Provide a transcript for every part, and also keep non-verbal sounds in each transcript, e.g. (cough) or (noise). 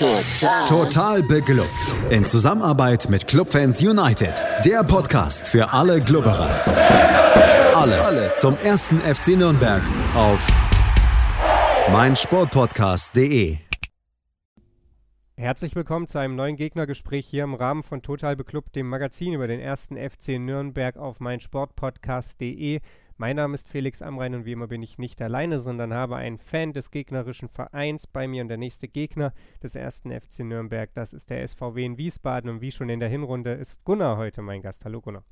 Total. Total beglückt. In Zusammenarbeit mit Clubfans United. Der Podcast für alle Glubberer. Alles, Alles zum ersten FC Nürnberg auf meinsportpodcast.de. Herzlich willkommen zu einem neuen Gegnergespräch hier im Rahmen von Total Beklubbt, dem Magazin über den ersten FC Nürnberg auf meinsportpodcast.de. Mein Name ist Felix Amrein und wie immer bin ich nicht alleine, sondern habe einen Fan des gegnerischen Vereins bei mir und der nächste Gegner des ersten FC Nürnberg, das ist der SVW in Wiesbaden und wie schon in der Hinrunde ist Gunnar heute mein Gast. Hallo Gunnar.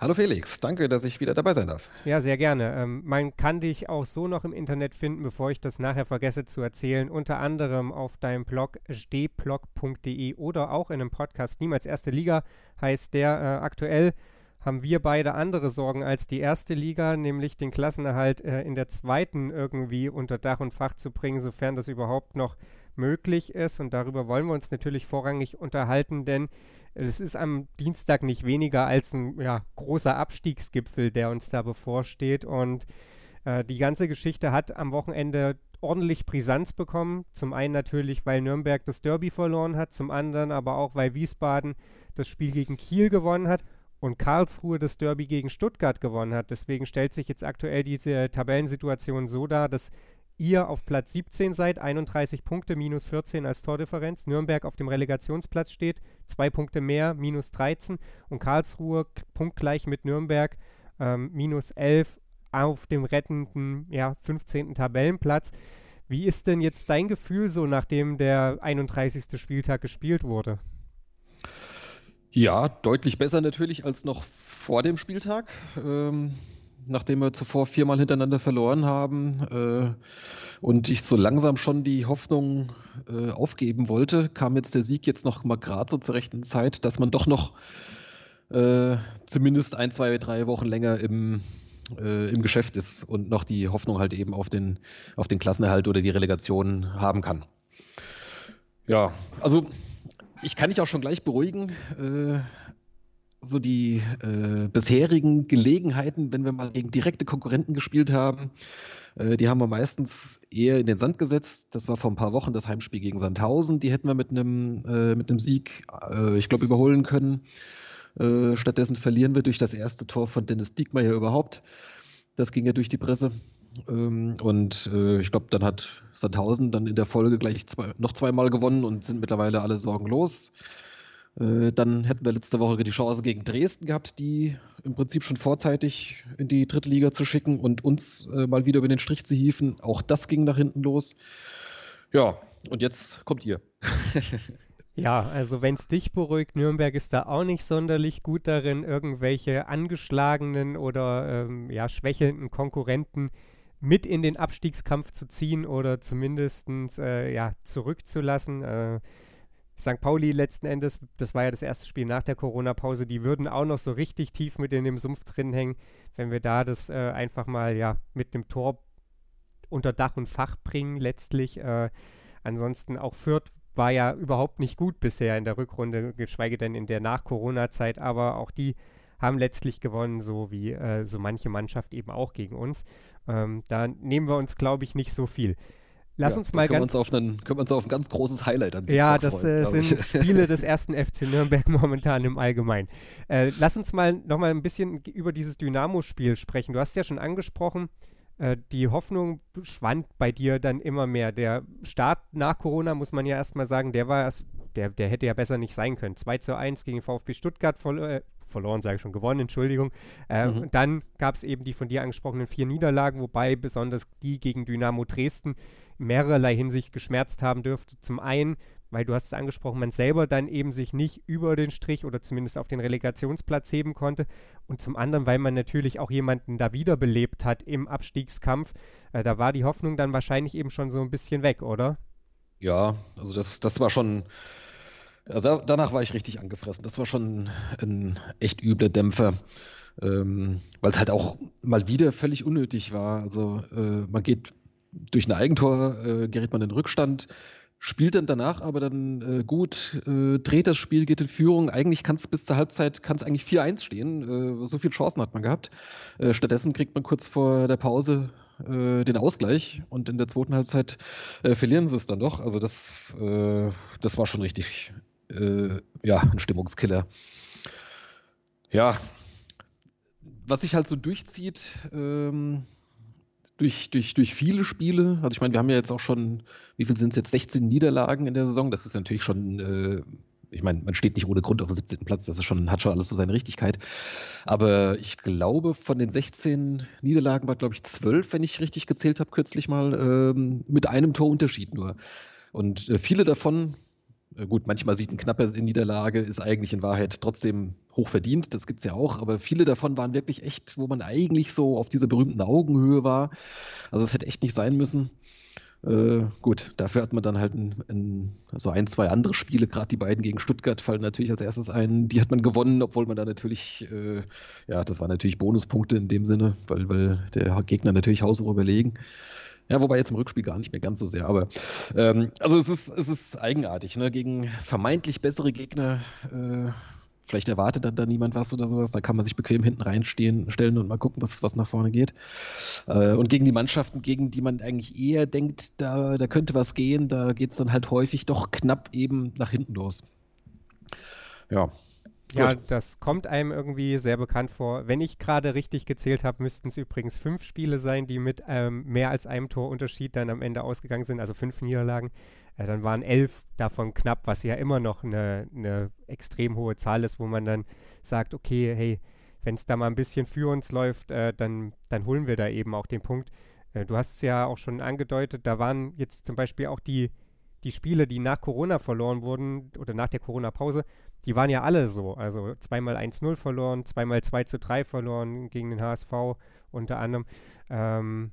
Hallo Felix, danke, dass ich wieder dabei sein darf. Ja, sehr gerne. Ähm, man kann dich auch so noch im Internet finden, bevor ich das nachher vergesse zu erzählen, unter anderem auf deinem Blog stblog.de oder auch in einem Podcast Niemals Erste Liga heißt der äh, aktuell haben wir beide andere Sorgen als die erste Liga, nämlich den Klassenerhalt äh, in der zweiten irgendwie unter Dach und Fach zu bringen, sofern das überhaupt noch möglich ist. Und darüber wollen wir uns natürlich vorrangig unterhalten, denn es ist am Dienstag nicht weniger als ein ja, großer Abstiegsgipfel, der uns da bevorsteht. Und äh, die ganze Geschichte hat am Wochenende ordentlich Brisanz bekommen. Zum einen natürlich, weil Nürnberg das Derby verloren hat, zum anderen aber auch, weil Wiesbaden das Spiel gegen Kiel gewonnen hat und Karlsruhe das Derby gegen Stuttgart gewonnen hat. Deswegen stellt sich jetzt aktuell diese Tabellensituation so dar, dass ihr auf Platz 17 seid, 31 Punkte, minus 14 als Tordifferenz. Nürnberg auf dem Relegationsplatz steht, zwei Punkte mehr, minus 13. Und Karlsruhe punktgleich mit Nürnberg, ähm, minus 11 auf dem rettenden ja, 15. Tabellenplatz. Wie ist denn jetzt dein Gefühl so, nachdem der 31. Spieltag gespielt wurde? Ja, deutlich besser natürlich als noch vor dem Spieltag. Ähm, nachdem wir zuvor viermal hintereinander verloren haben äh, und ich so langsam schon die Hoffnung äh, aufgeben wollte, kam jetzt der Sieg jetzt noch mal gerade so zur rechten Zeit, dass man doch noch äh, zumindest ein, zwei, drei Wochen länger im, äh, im Geschäft ist und noch die Hoffnung halt eben auf den, auf den Klassenerhalt oder die Relegation haben kann. Ja, also ich kann dich auch schon gleich beruhigen. Äh, so die äh, bisherigen Gelegenheiten, wenn wir mal gegen direkte Konkurrenten gespielt haben, äh, die haben wir meistens eher in den Sand gesetzt. Das war vor ein paar Wochen das Heimspiel gegen Sandhausen. Die hätten wir mit einem äh, mit einem Sieg, äh, ich glaube, überholen können. Äh, stattdessen verlieren wir durch das erste Tor von Dennis Diekmeyer überhaupt. Das ging ja durch die Presse. Ähm, und äh, ich glaube, dann hat Sandhausen dann in der Folge gleich zwei, noch zweimal gewonnen und sind mittlerweile alle sorgenlos. Äh, dann hätten wir letzte Woche die Chance gegen Dresden gehabt, die im Prinzip schon vorzeitig in die dritte Liga zu schicken und uns äh, mal wieder über den Strich zu hieven. Auch das ging nach hinten los. Ja, und jetzt kommt ihr. (laughs) Ja, also wenn es dich beruhigt, Nürnberg ist da auch nicht sonderlich gut darin, irgendwelche angeschlagenen oder ähm, ja, schwächelnden Konkurrenten mit in den Abstiegskampf zu ziehen oder zumindest äh, ja, zurückzulassen. Äh, St. Pauli letzten Endes, das war ja das erste Spiel nach der Corona-Pause, die würden auch noch so richtig tief mit in dem Sumpf drin hängen, wenn wir da das äh, einfach mal ja mit dem Tor unter Dach und Fach bringen letztlich. Äh, ansonsten auch Fürth war ja überhaupt nicht gut bisher in der Rückrunde, geschweige denn in der Nach-Corona-Zeit, aber auch die haben letztlich gewonnen, so wie äh, so manche Mannschaft eben auch gegen uns. Ähm, da nehmen wir uns, glaube ich, nicht so viel. Lass ja, uns mal können ganz. Wir uns auf einen, können wir uns auf ein ganz großes Highlight an Ja, das freuen, äh, sind (laughs) Spiele des ersten FC Nürnberg (laughs) momentan im Allgemeinen. Äh, lass uns mal nochmal ein bisschen über dieses Dynamo-Spiel sprechen. Du hast es ja schon angesprochen, äh, die Hoffnung schwand bei dir dann immer mehr. Der Start nach Corona, muss man ja erstmal sagen, der war erst, der, der hätte ja besser nicht sein können. 2 zu 1 gegen VfB Stuttgart verlo verloren, sage ich schon, gewonnen, Entschuldigung. Äh, mhm. Und dann gab es eben die von dir angesprochenen vier Niederlagen, wobei besonders die gegen Dynamo Dresden mehrerlei Hinsicht geschmerzt haben dürfte. Zum einen, weil du hast es angesprochen, man selber dann eben sich nicht über den Strich oder zumindest auf den Relegationsplatz heben konnte. Und zum anderen, weil man natürlich auch jemanden da wiederbelebt hat im Abstiegskampf. Äh, da war die Hoffnung dann wahrscheinlich eben schon so ein bisschen weg, oder? Ja, also das, das war schon da, danach war ich richtig angefressen. Das war schon ein echt übler Dämpfer, ähm, weil es halt auch mal wieder völlig unnötig war. Also äh, man geht durch ein Eigentor, äh, gerät man in Rückstand. spielt dann danach aber dann äh, gut, äh, dreht das Spiel, geht in Führung. Eigentlich kann es bis zur Halbzeit kann's eigentlich 4-1 stehen. Äh, so viele Chancen hat man gehabt. Äh, stattdessen kriegt man kurz vor der Pause äh, den Ausgleich und in der zweiten Halbzeit äh, verlieren sie es dann doch. Also das, das war schon richtig, ja, ein Stimmungskiller. Ja, was sich halt so durchzieht, ähm, durch, durch, durch viele Spiele. Also ich meine, wir haben ja jetzt auch schon, wie viel sind es jetzt, 16 Niederlagen in der Saison. Das ist natürlich schon, äh, ich meine, man steht nicht ohne Grund auf dem 17. Platz, das ist schon, hat schon alles so seine Richtigkeit. Aber ich glaube, von den 16 Niederlagen war, glaube ich, 12, wenn ich richtig gezählt habe, kürzlich mal, ähm, mit einem Torunterschied nur. Und äh, viele davon äh, gut, manchmal sieht ein knapper Niederlage, ist eigentlich in Wahrheit trotzdem hoch verdient, das gibt es ja auch, aber viele davon waren wirklich echt, wo man eigentlich so auf dieser berühmten Augenhöhe war. Also es hätte echt nicht sein müssen. Äh, gut, dafür hat man dann halt ein, ein, so ein, zwei andere Spiele, gerade die beiden gegen Stuttgart fallen natürlich als erstes ein. Die hat man gewonnen, obwohl man da natürlich, äh, ja, das waren natürlich Bonuspunkte in dem Sinne, weil, weil der Gegner natürlich haushoch überlegen. Ja, wobei jetzt im Rückspiel gar nicht mehr ganz so sehr. Aber ähm, also es ist, es ist eigenartig, ne? Gegen vermeintlich bessere Gegner. Äh, vielleicht erwartet dann da niemand was oder sowas. Da kann man sich bequem hinten reinstehen, stellen und mal gucken, was, was nach vorne geht. Äh, und gegen die Mannschaften, gegen die man eigentlich eher denkt, da, da könnte was gehen, da geht es dann halt häufig doch knapp eben nach hinten los. Ja, ja, Gut. das kommt einem irgendwie sehr bekannt vor. Wenn ich gerade richtig gezählt habe, müssten es übrigens fünf Spiele sein, die mit ähm, mehr als einem Torunterschied dann am Ende ausgegangen sind, also fünf Niederlagen. Äh, dann waren elf davon knapp, was ja immer noch eine, eine extrem hohe Zahl ist, wo man dann sagt, okay, hey, wenn es da mal ein bisschen für uns läuft, äh, dann, dann holen wir da eben auch den Punkt. Äh, du hast es ja auch schon angedeutet, da waren jetzt zum Beispiel auch die, die Spiele, die nach Corona verloren wurden oder nach der Corona-Pause, die waren ja alle so. Also zweimal 1-0 verloren, zweimal 2-3 verloren gegen den HSV unter anderem. Ähm,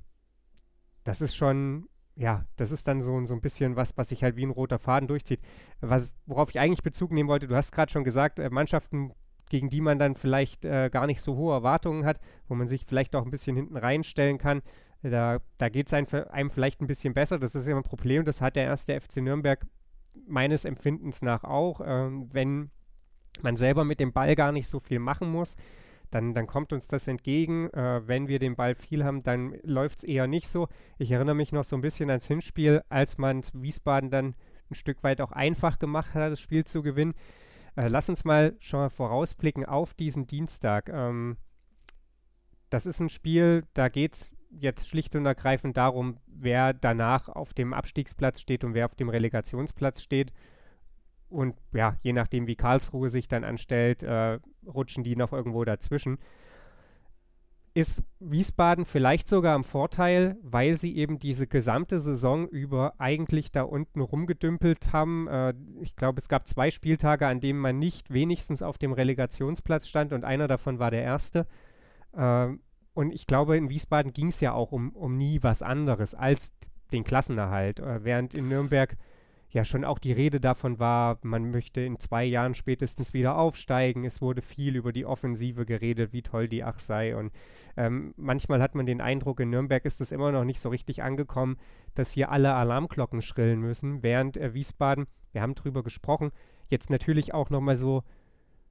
das ist schon, ja, das ist dann so, so ein bisschen was, was sich halt wie ein roter Faden durchzieht. Was, worauf ich eigentlich Bezug nehmen wollte, du hast gerade schon gesagt, äh, Mannschaften, gegen die man dann vielleicht äh, gar nicht so hohe Erwartungen hat, wo man sich vielleicht auch ein bisschen hinten reinstellen kann. Da, da geht es einem, einem, vielleicht ein bisschen besser. Das ist ja ein Problem, das hat der erste FC Nürnberg meines Empfindens nach auch. Ähm, wenn man selber mit dem Ball gar nicht so viel machen muss, dann, dann kommt uns das entgegen. Äh, wenn wir den Ball viel haben, dann läuft es eher nicht so. Ich erinnere mich noch so ein bisschen ans Hinspiel, als man Wiesbaden dann ein Stück weit auch einfach gemacht hat, das Spiel zu gewinnen. Äh, lass uns mal schon mal vorausblicken auf diesen Dienstag. Ähm, das ist ein Spiel, da geht es jetzt schlicht und ergreifend darum, wer danach auf dem Abstiegsplatz steht und wer auf dem Relegationsplatz steht. Und ja, je nachdem, wie Karlsruhe sich dann anstellt, äh, rutschen die noch irgendwo dazwischen. Ist Wiesbaden vielleicht sogar am Vorteil, weil sie eben diese gesamte Saison über eigentlich da unten rumgedümpelt haben. Äh, ich glaube, es gab zwei Spieltage, an denen man nicht wenigstens auf dem Relegationsplatz stand und einer davon war der erste. Äh, und ich glaube, in Wiesbaden ging es ja auch um, um nie was anderes als den Klassenerhalt. Äh, während in Nürnberg ja schon auch die Rede davon war, man möchte in zwei Jahren spätestens wieder aufsteigen. Es wurde viel über die Offensive geredet, wie toll die Ach sei. Und ähm, manchmal hat man den Eindruck, in Nürnberg ist es immer noch nicht so richtig angekommen, dass hier alle Alarmglocken schrillen müssen, während äh, Wiesbaden, wir haben drüber gesprochen, jetzt natürlich auch nochmal so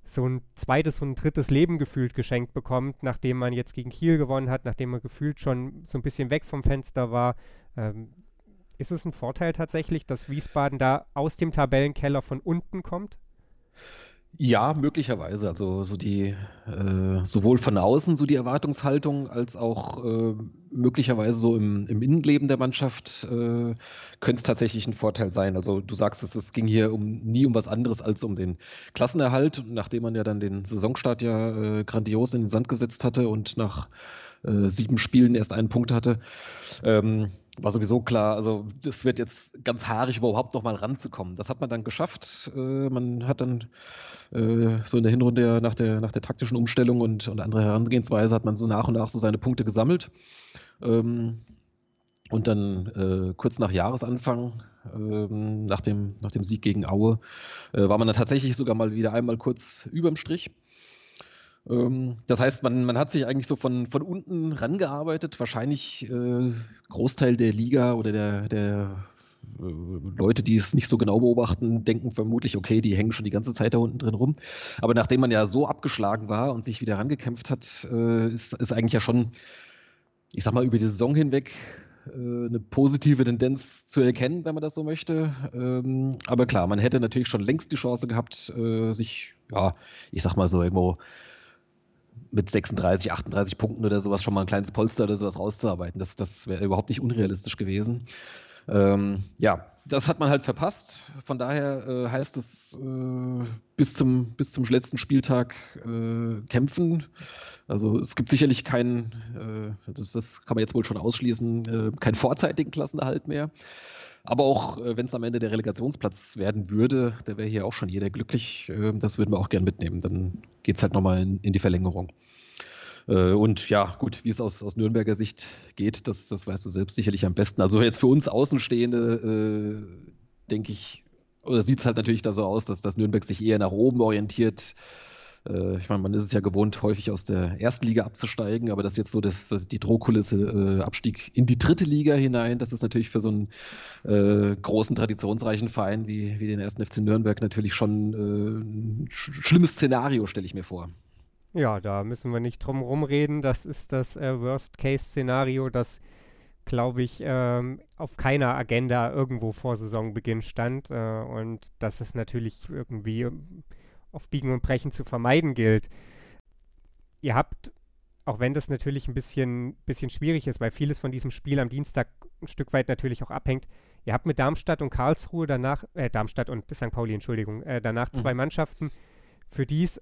so ein zweites und ein drittes Leben gefühlt geschenkt bekommt, nachdem man jetzt gegen Kiel gewonnen hat, nachdem man gefühlt schon so ein bisschen weg vom Fenster war. Ähm, ist es ein Vorteil tatsächlich, dass Wiesbaden da aus dem Tabellenkeller von unten kommt? Ja, möglicherweise. Also so die äh, sowohl von außen so die Erwartungshaltung als auch äh, möglicherweise so im, im, Innenleben der Mannschaft äh, könnte es tatsächlich ein Vorteil sein. Also du sagst es, es ging hier um nie um was anderes als um den Klassenerhalt, nachdem man ja dann den Saisonstart ja äh, grandios in den Sand gesetzt hatte und nach äh, sieben Spielen erst einen Punkt hatte. Ähm, war sowieso klar, also das wird jetzt ganz haarig, überhaupt noch mal ranzukommen. Das hat man dann geschafft. Äh, man hat dann äh, so in der Hinrunde nach der, nach der taktischen Umstellung und, und andere Herangehensweise hat man so nach und nach so seine Punkte gesammelt. Ähm, und dann äh, kurz nach Jahresanfang, ähm, nach, dem, nach dem Sieg gegen Aue, äh, war man dann tatsächlich sogar mal wieder einmal kurz überm Strich. Ähm, das heißt, man, man hat sich eigentlich so von, von unten rangearbeitet. Wahrscheinlich äh, Großteil der Liga oder der, der Leute, die es nicht so genau beobachten, denken vermutlich, okay, die hängen schon die ganze Zeit da unten drin rum. Aber nachdem man ja so abgeschlagen war und sich wieder rangekämpft hat, äh, ist, ist eigentlich ja schon, ich sag mal, über die Saison hinweg äh, eine positive Tendenz zu erkennen, wenn man das so möchte. Ähm, aber klar, man hätte natürlich schon längst die Chance gehabt, äh, sich, ja, ich sag mal so irgendwo mit 36, 38 Punkten oder sowas schon mal ein kleines Polster oder sowas rauszuarbeiten. Das, das wäre überhaupt nicht unrealistisch gewesen. Ähm, ja, das hat man halt verpasst. Von daher äh, heißt es äh, bis, zum, bis zum letzten Spieltag äh, kämpfen. Also es gibt sicherlich keinen, äh, das, das, kann man jetzt wohl schon ausschließen, äh, keinen vorzeitigen Klassenerhalt mehr. Aber auch äh, wenn es am Ende der Relegationsplatz werden würde, da wäre hier auch schon jeder glücklich. das würden wir auch gern mitnehmen. Dann geht es halt nochmal in, in die Verlängerung. Äh, und ja, gut, wie es aus, aus Nürnberger Sicht geht, das, das weißt du selbst sicherlich am besten. Also jetzt für uns Außenstehende, äh, denke ich, oder sieht es halt natürlich da so aus, dass das Nürnberg sich eher nach oben orientiert. Äh, ich meine, man ist es ja gewohnt, häufig aus der ersten Liga abzusteigen, aber das jetzt so das, das die Drohkulisse äh, Abstieg in die dritte Liga hinein, das ist natürlich für so einen äh, großen, traditionsreichen Verein wie, wie den ersten FC Nürnberg natürlich schon äh, ein sch schlimmes Szenario, stelle ich mir vor. Ja, da müssen wir nicht drum rumreden. Das ist das äh, Worst-Case-Szenario, das, glaube ich, ähm, auf keiner Agenda irgendwo vor Saisonbeginn stand. Äh, und dass es natürlich irgendwie ähm, auf Biegen und Brechen zu vermeiden gilt. Ihr habt, auch wenn das natürlich ein bisschen, bisschen schwierig ist, weil vieles von diesem Spiel am Dienstag ein Stück weit natürlich auch abhängt, ihr habt mit Darmstadt und Karlsruhe danach, äh, Darmstadt und St. Pauli, Entschuldigung, äh, danach mhm. zwei Mannschaften, für die es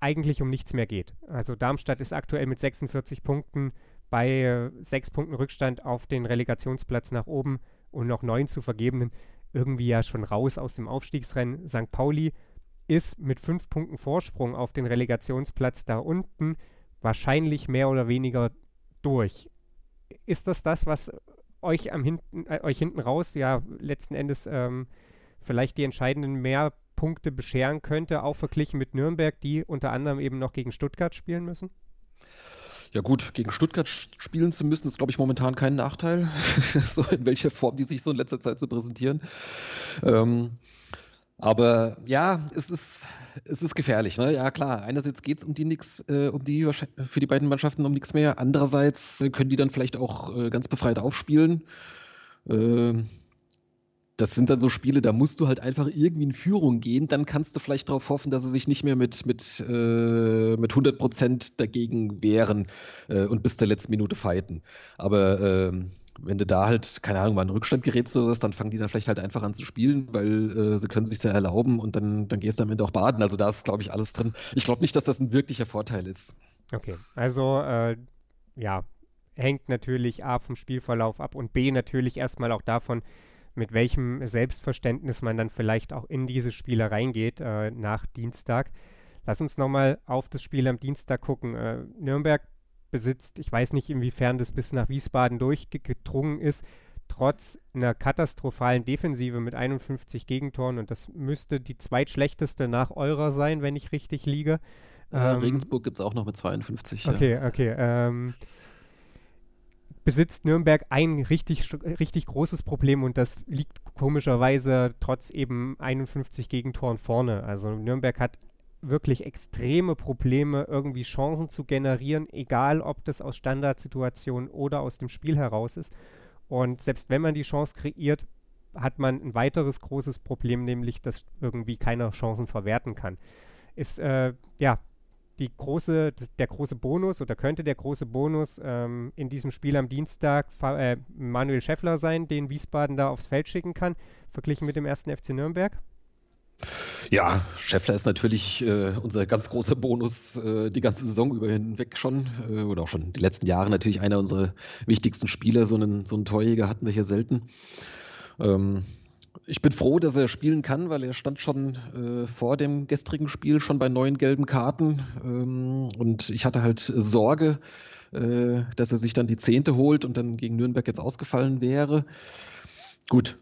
eigentlich um nichts mehr geht. Also Darmstadt ist aktuell mit 46 Punkten bei äh, sechs Punkten Rückstand auf den Relegationsplatz nach oben und noch neun zu vergebenen irgendwie ja schon raus aus dem Aufstiegsrennen. St. Pauli ist mit fünf Punkten Vorsprung auf den Relegationsplatz da unten wahrscheinlich mehr oder weniger durch. Ist das das, was euch am hinten, äh, euch hinten raus ja letzten Endes ähm, vielleicht die entscheidenden mehr Punkte bescheren könnte, auch verglichen mit Nürnberg, die unter anderem eben noch gegen Stuttgart spielen müssen? Ja gut, gegen Stuttgart spielen zu müssen, ist, glaube ich, momentan kein Nachteil, (laughs) so in welcher Form die sich so in letzter Zeit so präsentieren. Ähm, aber ja, es ist, es ist gefährlich. Ne? Ja klar, einerseits geht es um die nix, äh, um die für die beiden Mannschaften um nichts mehr. Andererseits können die dann vielleicht auch äh, ganz befreit aufspielen. Äh, das sind dann so Spiele, da musst du halt einfach irgendwie in Führung gehen. Dann kannst du vielleicht darauf hoffen, dass sie sich nicht mehr mit, mit, äh, mit 100 Prozent dagegen wehren äh, und bis zur letzten Minute fighten. Aber äh, wenn du da halt, keine Ahnung, mal in Rückstand gerätst oder was, dann fangen die dann vielleicht halt einfach an zu spielen, weil äh, sie können sich ja erlauben und dann, dann gehst du am Ende auch baden. Also da ist, glaube ich, alles drin. Ich glaube nicht, dass das ein wirklicher Vorteil ist. Okay, also äh, ja, hängt natürlich A vom Spielverlauf ab und B natürlich erstmal auch davon, mit welchem Selbstverständnis man dann vielleicht auch in diese Spiele reingeht äh, nach Dienstag. Lass uns nochmal auf das Spiel am Dienstag gucken. Äh, Nürnberg besitzt, ich weiß nicht, inwiefern das bis nach Wiesbaden durchgedrungen ist, trotz einer katastrophalen Defensive mit 51 Gegentoren und das müsste die zweitschlechteste nach eurer sein, wenn ich richtig liege. Äh, ähm, Regensburg gibt es auch noch mit 52. Okay, ja. okay. Ähm, besitzt Nürnberg ein richtig, richtig großes Problem und das liegt komischerweise trotz eben 51 Gegentoren vorne. Also Nürnberg hat wirklich extreme Probleme, irgendwie Chancen zu generieren, egal ob das aus Standardsituationen oder aus dem Spiel heraus ist. Und selbst wenn man die Chance kreiert, hat man ein weiteres großes Problem, nämlich dass irgendwie keiner Chancen verwerten kann. Ist äh, ja die große, der große Bonus oder könnte der große Bonus ähm, in diesem Spiel am Dienstag äh, Manuel Scheffler sein, den Wiesbaden da aufs Feld schicken kann, verglichen mit dem ersten FC Nürnberg? Ja, Scheffler ist natürlich äh, unser ganz großer Bonus äh, die ganze Saison über hinweg schon äh, oder auch schon die letzten Jahre natürlich einer unserer wichtigsten Spieler. So einen, so einen Torjäger hatten wir hier selten. Ähm, ich bin froh, dass er spielen kann, weil er stand schon äh, vor dem gestrigen Spiel schon bei neun gelben Karten. Ähm, und ich hatte halt Sorge, äh, dass er sich dann die zehnte holt und dann gegen Nürnberg jetzt ausgefallen wäre. Gut,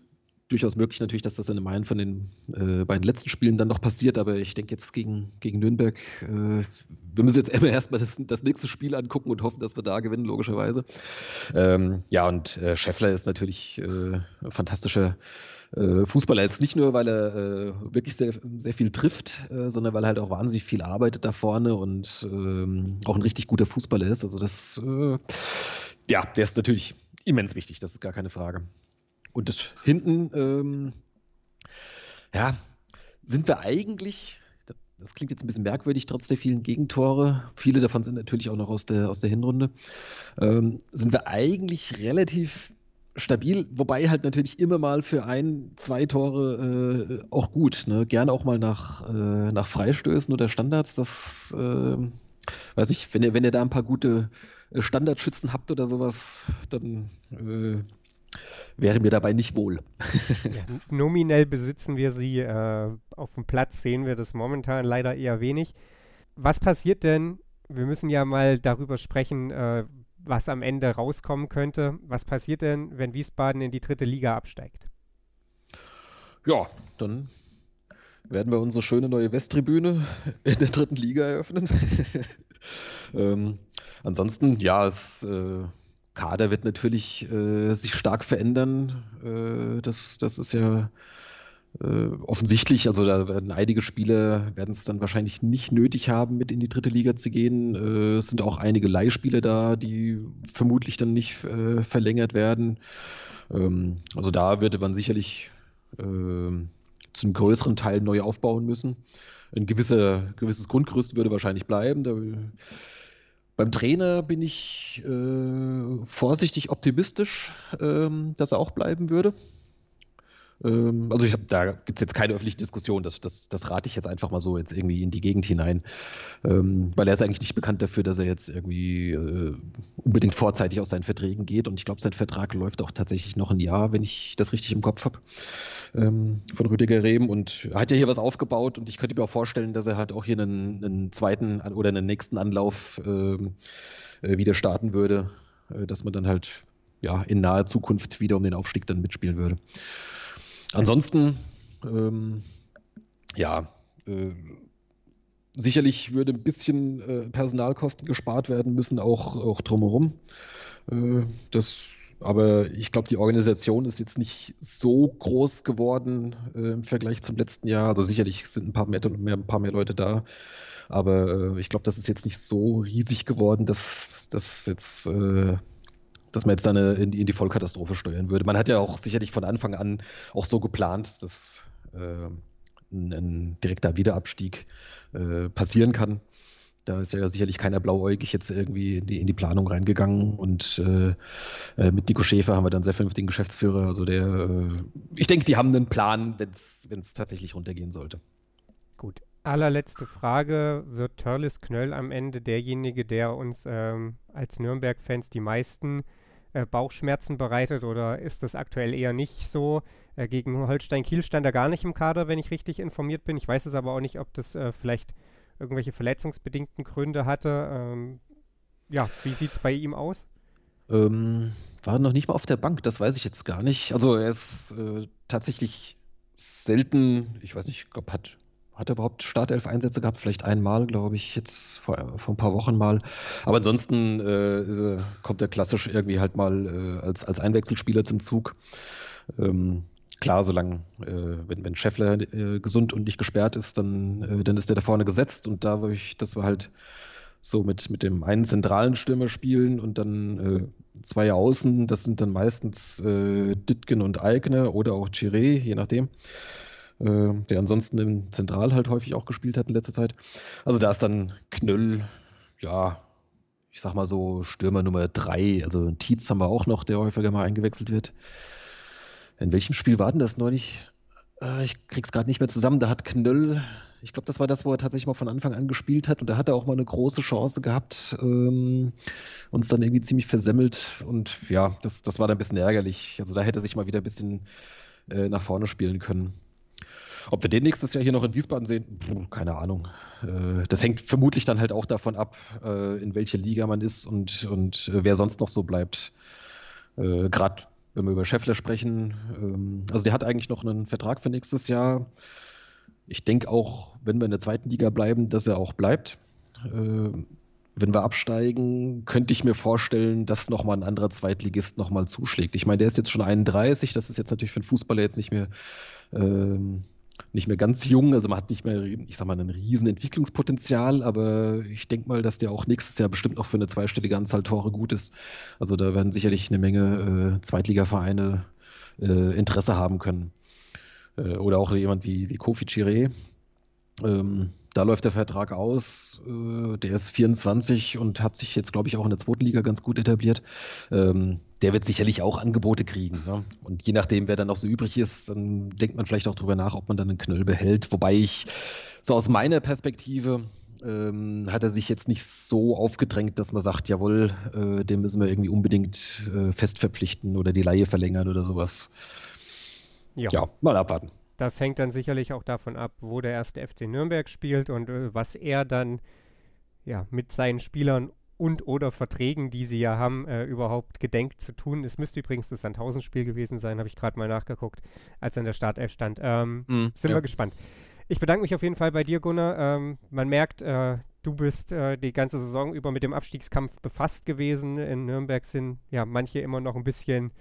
durchaus möglich natürlich, dass das in einem von den äh, beiden letzten Spielen dann noch passiert, aber ich denke jetzt gegen, gegen Nürnberg, äh, wir müssen jetzt immer (laughs) erstmal das, das nächste Spiel angucken und hoffen, dass wir da gewinnen, logischerweise. Ähm, ja, und äh, Scheffler ist natürlich äh, fantastischer äh, Fußballer jetzt nicht nur, weil er äh, wirklich sehr, sehr viel trifft, äh, sondern weil er halt auch wahnsinnig viel arbeitet da vorne und ähm, auch ein richtig guter Fußballer ist. Also das, äh, ja, der ist natürlich immens wichtig, das ist gar keine Frage. Und das hinten, ähm, ja, sind wir eigentlich, das klingt jetzt ein bisschen merkwürdig, trotz der vielen Gegentore, viele davon sind natürlich auch noch aus der, aus der Hinrunde, ähm, sind wir eigentlich relativ stabil, wobei halt natürlich immer mal für ein, zwei Tore äh, auch gut. Ne? Gerne auch mal nach, äh, nach Freistößen oder Standards. Das äh, weiß ich, wenn ihr, wenn ihr da ein paar gute äh, Standardschützen habt oder sowas, dann äh, wäre mir dabei nicht wohl. ja, nominell besitzen wir sie. Äh, auf dem Platz sehen wir das momentan leider eher wenig. Was passiert denn? Wir müssen ja mal darüber sprechen, äh, was am Ende rauskommen könnte. Was passiert denn, wenn Wiesbaden in die dritte Liga absteigt? Ja, dann werden wir unsere schöne neue Westtribüne in der dritten Liga eröffnen. (laughs) ähm, ansonsten, ja, es äh, Kader wird natürlich äh, sich stark verändern. Äh, das, das ist ja äh, offensichtlich. Also da werden einige Spieler werden es dann wahrscheinlich nicht nötig haben, mit in die dritte Liga zu gehen. Äh, es sind auch einige Leihspieler da, die vermutlich dann nicht äh, verlängert werden. Ähm, also da würde man sicherlich ähm, zum größeren Teil neu aufbauen müssen. Ein gewisser, gewisses Grundgerüst würde wahrscheinlich bleiben. Da beim Trainer bin ich äh, vorsichtig optimistisch, ähm, dass er auch bleiben würde. Ähm, also ich hab, da gibt es jetzt keine öffentliche Diskussion, das, das, das rate ich jetzt einfach mal so jetzt irgendwie in die Gegend hinein. Ähm, weil er ist eigentlich nicht bekannt dafür, dass er jetzt irgendwie äh, unbedingt vorzeitig aus seinen Verträgen geht. Und ich glaube, sein Vertrag läuft auch tatsächlich noch ein Jahr, wenn ich das richtig im Kopf habe, ähm, von Rüdiger Rehm. Und er hat ja hier was aufgebaut und ich könnte mir auch vorstellen, dass er halt auch hier einen, einen zweiten oder einen nächsten Anlauf ähm, äh, wieder starten würde, äh, dass man dann halt ja in naher Zukunft wieder um den Aufstieg dann mitspielen würde. Ansonsten, ähm, ja, äh, sicherlich würde ein bisschen äh, Personalkosten gespart werden müssen, auch, auch drumherum. Äh, das, aber ich glaube, die Organisation ist jetzt nicht so groß geworden äh, im Vergleich zum letzten Jahr. Also sicherlich sind ein paar mehr, mehr ein paar mehr Leute da. Aber äh, ich glaube, das ist jetzt nicht so riesig geworden, dass das jetzt äh, dass man jetzt dann in die, in die Vollkatastrophe steuern würde. Man hat ja auch sicherlich von Anfang an auch so geplant, dass äh, ein, ein, direkter Wiederabstieg äh, passieren kann. Da ist ja sicherlich keiner blauäugig jetzt irgendwie in die, in die Planung reingegangen. Und äh, äh mit Nico Schäfer haben wir dann sehr vernünftigen Geschäftsführer. Also der, äh, ich denke, die haben einen Plan, wenn es tatsächlich runtergehen sollte. Gut. Allerletzte Frage. Wird Törlis Knöll am Ende derjenige, der uns ähm, als Nürnberg-Fans die meisten äh, Bauchschmerzen bereitet oder ist das aktuell eher nicht so? Äh, gegen Holstein Kiel stand er gar nicht im Kader, wenn ich richtig informiert bin. Ich weiß es aber auch nicht, ob das äh, vielleicht irgendwelche verletzungsbedingten Gründe hatte. Ähm, ja, wie sieht es bei ihm aus? Ähm, war noch nicht mal auf der Bank, das weiß ich jetzt gar nicht. Also er ist äh, tatsächlich selten, ich weiß nicht, ich glaube, hat hat er überhaupt Startelf-Einsätze gehabt? Vielleicht einmal, glaube ich, jetzt vor, vor ein paar Wochen mal. Aber ansonsten äh, kommt er klassisch irgendwie halt mal äh, als, als Einwechselspieler zum Zug. Ähm, klar, solange, äh, wenn, wenn Scheffler äh, gesund und nicht gesperrt ist, dann, äh, dann ist der da vorne gesetzt und da ich, das war halt so mit, mit dem einen zentralen Stürmer spielen und dann äh, zwei Außen, das sind dann meistens Ditgen und Eigner oder auch Chiré, je nachdem äh, der ansonsten im Zentral halt häufig auch gespielt hat in letzter Zeit. Also da ist dann Knöll, ja, ich sag mal so Stürmer Nummer drei. Also Tietz haben wir auch noch, der häufiger mal eingewechselt wird. In welchem Spiel war denn das neulich? Äh, ich krieg's gerade nicht mehr zusammen. Da hat Knöll, ich glaube, das war das, wo er tatsächlich mal von Anfang an gespielt hat und da hat er auch mal eine große Chance gehabt, ähm, uns dann irgendwie ziemlich versemmelt und ja, das, das war dann ein bisschen ärgerlich. Also da hätte er sich mal wieder ein bisschen äh, nach vorne spielen können. Ob wir den nächstes Jahr hier noch in Wiesbaden sehen, keine Ahnung. Äh, das hängt vermutlich dann halt auch davon ab, äh, in welche Liga man ist und, und äh, wer sonst noch so bleibt. Gerade wenn wir über Scheffler sprechen, ähm, also der hat eigentlich noch einen Vertrag für nächstes Jahr. Ich denke auch, wenn wir in der zweiten Liga bleiben, dass er auch bleibt. Äh, wenn wir absteigen, könnte ich mir vorstellen, dass nochmal ein anderer Zweitligist nochmal zuschlägt. Ich meine, der ist jetzt schon 31, das ist jetzt natürlich für einen Fußballer jetzt nicht mehr, ähm, nicht mehr ganz jung, also man hat nicht mehr, ich sag mal, ein riesen Entwicklungspotenzial, aber ich denke mal, dass der auch nächstes Jahr bestimmt noch für eine zweistellige Anzahl Tore gut ist. Also da werden sicherlich eine Menge äh, Zweitligavereine äh, Interesse haben können. Äh, oder auch jemand wie, wie Kofi Chiré. Ähm, da läuft der Vertrag aus. Äh, der ist 24 und hat sich jetzt, glaube ich, auch in der zweiten Liga ganz gut etabliert. Ähm, der wird sicherlich auch Angebote kriegen. Ne? Und je nachdem, wer dann noch so übrig ist, dann denkt man vielleicht auch darüber nach, ob man dann einen Knöll behält. Wobei ich so aus meiner Perspektive ähm, hat er sich jetzt nicht so aufgedrängt, dass man sagt, jawohl, äh, den müssen wir irgendwie unbedingt äh, fest verpflichten oder die Laie verlängern oder sowas. Ja, ja mal abwarten. Das hängt dann sicherlich auch davon ab, wo der erste FC Nürnberg spielt und äh, was er dann ja, mit seinen Spielern und oder Verträgen, die sie ja haben, äh, überhaupt gedenkt zu tun. Es müsste übrigens das Sandhausen-Spiel gewesen sein, habe ich gerade mal nachgeguckt, als er in der Startelf stand. Ähm, mm, sind ja. wir gespannt. Ich bedanke mich auf jeden Fall bei dir, Gunnar. Ähm, man merkt, äh, du bist äh, die ganze Saison über mit dem Abstiegskampf befasst gewesen. In Nürnberg sind ja manche immer noch ein bisschen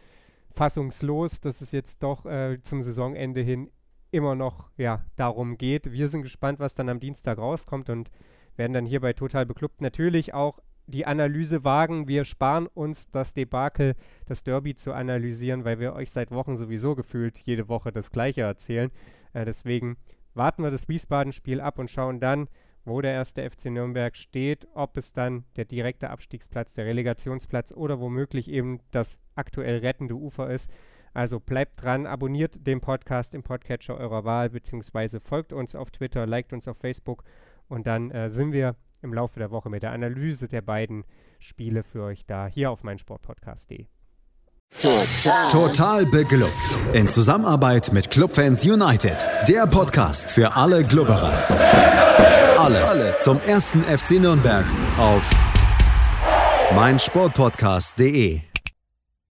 fassungslos, dass es jetzt doch äh, zum Saisonende hin immer noch ja, darum geht. Wir sind gespannt, was dann am Dienstag rauskommt und werden dann hier bei Total Beklubbt natürlich auch die Analyse wagen. Wir sparen uns das Debakel, das Derby zu analysieren, weil wir euch seit Wochen sowieso gefühlt jede Woche das Gleiche erzählen. Äh, deswegen warten wir das Wiesbaden-Spiel ab und schauen dann, wo der erste FC Nürnberg steht, ob es dann der direkte Abstiegsplatz, der Relegationsplatz oder womöglich eben das aktuell rettende Ufer ist. Also bleibt dran, abonniert den Podcast im Podcatcher eurer Wahl, beziehungsweise folgt uns auf Twitter, liked uns auf Facebook und dann äh, sind wir im Laufe der Woche mit der Analyse der beiden Spiele für euch da, hier auf meinsportpodcast.de. Total. Total beglückt. In Zusammenarbeit mit Clubfans United. Der Podcast für alle Glubberer. Alles, Alles zum ersten FC Nürnberg auf meinsportpodcast.de.